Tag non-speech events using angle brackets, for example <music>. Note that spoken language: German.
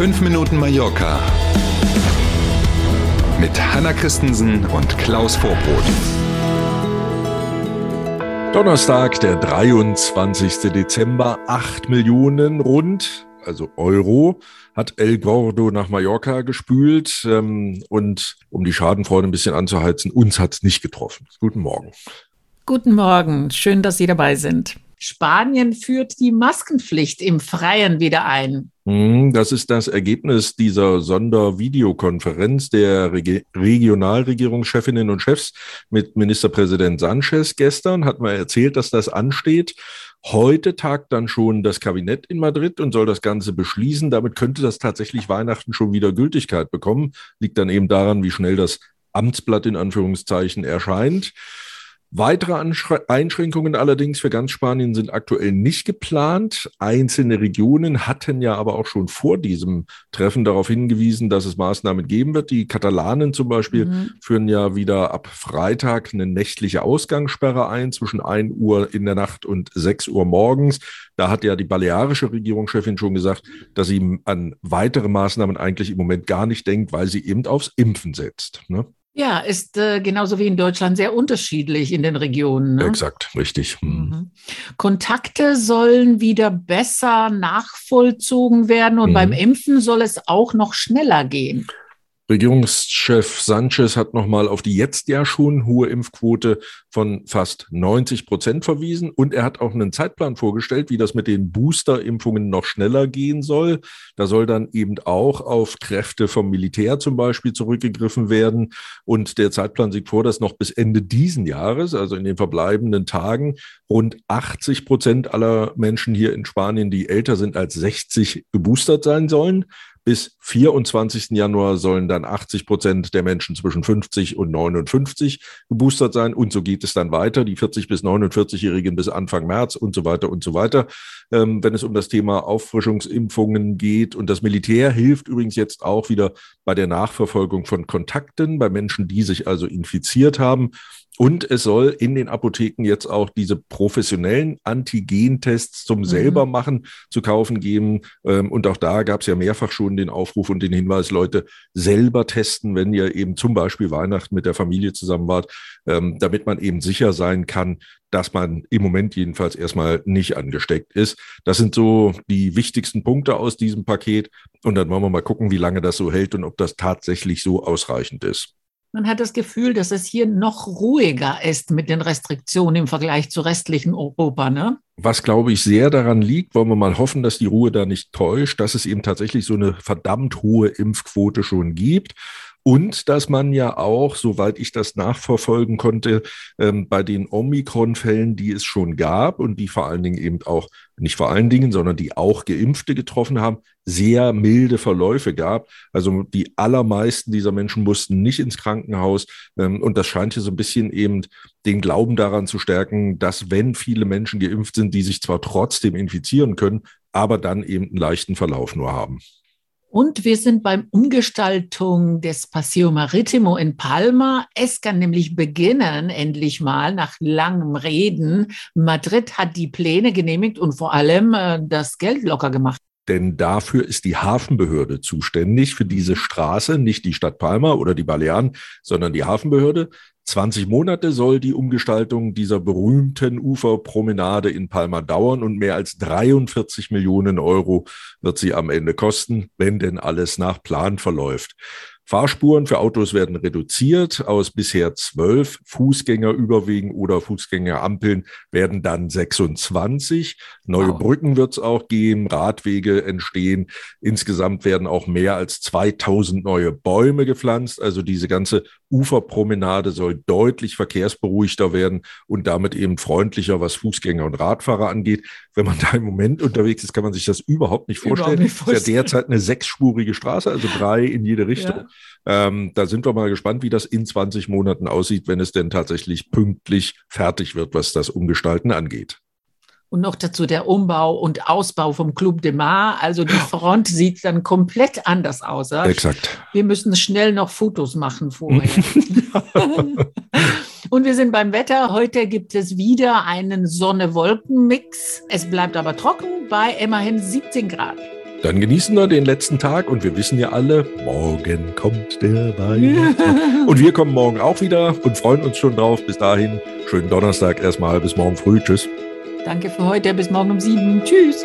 5 Minuten Mallorca mit Hanna Christensen und Klaus Vorbrot. Donnerstag, der 23. Dezember, 8 Millionen rund, also Euro, hat El Gordo nach Mallorca gespült. Ähm, und um die Schadenfreude ein bisschen anzuheizen, uns hat es nicht getroffen. Guten Morgen. Guten Morgen, schön, dass Sie dabei sind. Spanien führt die Maskenpflicht im Freien wieder ein. Hm, das ist das Ergebnis dieser Sondervideokonferenz der Reg Regionalregierungschefinnen und Chefs mit Ministerpräsident Sanchez gestern. Hat man erzählt, dass das ansteht. Heute tagt dann schon das Kabinett in Madrid und soll das Ganze beschließen. Damit könnte das tatsächlich Weihnachten schon wieder Gültigkeit bekommen. Liegt dann eben daran, wie schnell das Amtsblatt in Anführungszeichen erscheint. Weitere Einschränkungen allerdings für ganz Spanien sind aktuell nicht geplant. Einzelne Regionen hatten ja aber auch schon vor diesem Treffen darauf hingewiesen, dass es Maßnahmen geben wird. Die Katalanen zum Beispiel mhm. führen ja wieder ab Freitag eine nächtliche Ausgangssperre ein zwischen 1 Uhr in der Nacht und 6 Uhr morgens. Da hat ja die balearische Regierungschefin schon gesagt, dass sie an weitere Maßnahmen eigentlich im Moment gar nicht denkt, weil sie eben aufs Impfen setzt. Ne? Ja, ist äh, genauso wie in Deutschland sehr unterschiedlich in den Regionen. Ne? Exakt, richtig. Hm. Mhm. Kontakte sollen wieder besser nachvollzogen werden und mhm. beim Impfen soll es auch noch schneller gehen. Regierungschef Sanchez hat nochmal auf die jetzt ja schon hohe Impfquote von fast 90 Prozent verwiesen und er hat auch einen Zeitplan vorgestellt, wie das mit den Booster-Impfungen noch schneller gehen soll. Da soll dann eben auch auf Kräfte vom Militär zum Beispiel zurückgegriffen werden und der Zeitplan sieht vor, dass noch bis Ende diesen Jahres, also in den verbleibenden Tagen, rund 80 Prozent aller Menschen hier in Spanien, die älter sind als 60, geboostert sein sollen. Bis 24. Januar sollen dann 80 Prozent der Menschen zwischen 50 und 59 geboostert sein. Und so geht es dann weiter. Die 40 bis 49-Jährigen bis Anfang März und so weiter und so weiter. Ähm, wenn es um das Thema Auffrischungsimpfungen geht. Und das Militär hilft übrigens jetzt auch wieder bei der Nachverfolgung von Kontakten bei Menschen, die sich also infiziert haben. Und es soll in den Apotheken jetzt auch diese professionellen Antigentests zum mhm. selber machen zu kaufen geben. Ähm, und auch da gab es ja mehrfach schon den Aufruf und den Hinweis, Leute selber testen, wenn ihr eben zum Beispiel Weihnachten mit der Familie zusammen wart, ähm, damit man eben sicher sein kann, dass man im Moment jedenfalls erstmal nicht angesteckt ist. Das sind so die wichtigsten Punkte aus diesem Paket. Und dann wollen wir mal gucken, wie lange das so hält und ob das tatsächlich so ausreichend ist. Man hat das Gefühl, dass es hier noch ruhiger ist mit den Restriktionen im Vergleich zu restlichen Europa, ne? Was, glaube ich, sehr daran liegt, wollen wir mal hoffen, dass die Ruhe da nicht täuscht, dass es eben tatsächlich so eine verdammt hohe Impfquote schon gibt. Und dass man ja auch, soweit ich das nachverfolgen konnte, ähm, bei den Omikron-Fällen, die es schon gab und die vor allen Dingen eben auch, nicht vor allen Dingen, sondern die auch Geimpfte getroffen haben, sehr milde Verläufe gab. Also die allermeisten dieser Menschen mussten nicht ins Krankenhaus. Ähm, und das scheint hier so ein bisschen eben den Glauben daran zu stärken, dass wenn viele Menschen geimpft sind, die sich zwar trotzdem infizieren können, aber dann eben einen leichten Verlauf nur haben. Und wir sind beim Umgestaltung des Paseo Maritimo in Palma. Es kann nämlich beginnen, endlich mal nach langem Reden. Madrid hat die Pläne genehmigt und vor allem äh, das Geld locker gemacht. Denn dafür ist die Hafenbehörde zuständig für diese Straße, nicht die Stadt Palma oder die Balearen, sondern die Hafenbehörde. 20 Monate soll die Umgestaltung dieser berühmten Uferpromenade in Palma dauern und mehr als 43 Millionen Euro wird sie am Ende kosten, wenn denn alles nach Plan verläuft. Fahrspuren für Autos werden reduziert. Aus bisher zwölf Fußgängerüberwegen oder Fußgängerampeln werden dann 26. Neue wow. Brücken wird es auch geben, Radwege entstehen. Insgesamt werden auch mehr als 2000 neue Bäume gepflanzt. Also diese ganze Uferpromenade soll deutlich verkehrsberuhigter werden und damit eben freundlicher, was Fußgänger und Radfahrer angeht. Wenn man <laughs> da im Moment unterwegs ist, kann man sich das überhaupt nicht vorstellen. Überhaupt nicht vorstellen. Es ist ja derzeit eine sechsspurige Straße, also drei in jede Richtung. Ja. Ähm, da sind wir mal gespannt, wie das in 20 Monaten aussieht, wenn es denn tatsächlich pünktlich fertig wird, was das Umgestalten angeht. Und noch dazu der Umbau und Ausbau vom Club de Mar. Also die Front sieht dann komplett anders aus. Ja? Exakt. Wir müssen schnell noch Fotos machen vorher. <laughs> und wir sind beim Wetter. Heute gibt es wieder einen Sonne-Wolken-Mix. Es bleibt aber trocken bei immerhin 17 Grad. Dann genießen wir den letzten Tag und wir wissen ja alle, morgen kommt der Weihnachtsmann. und wir kommen morgen auch wieder und freuen uns schon drauf. Bis dahin, schönen Donnerstag erstmal. Bis morgen früh. Tschüss. Danke für heute. Bis morgen um sieben. Tschüss.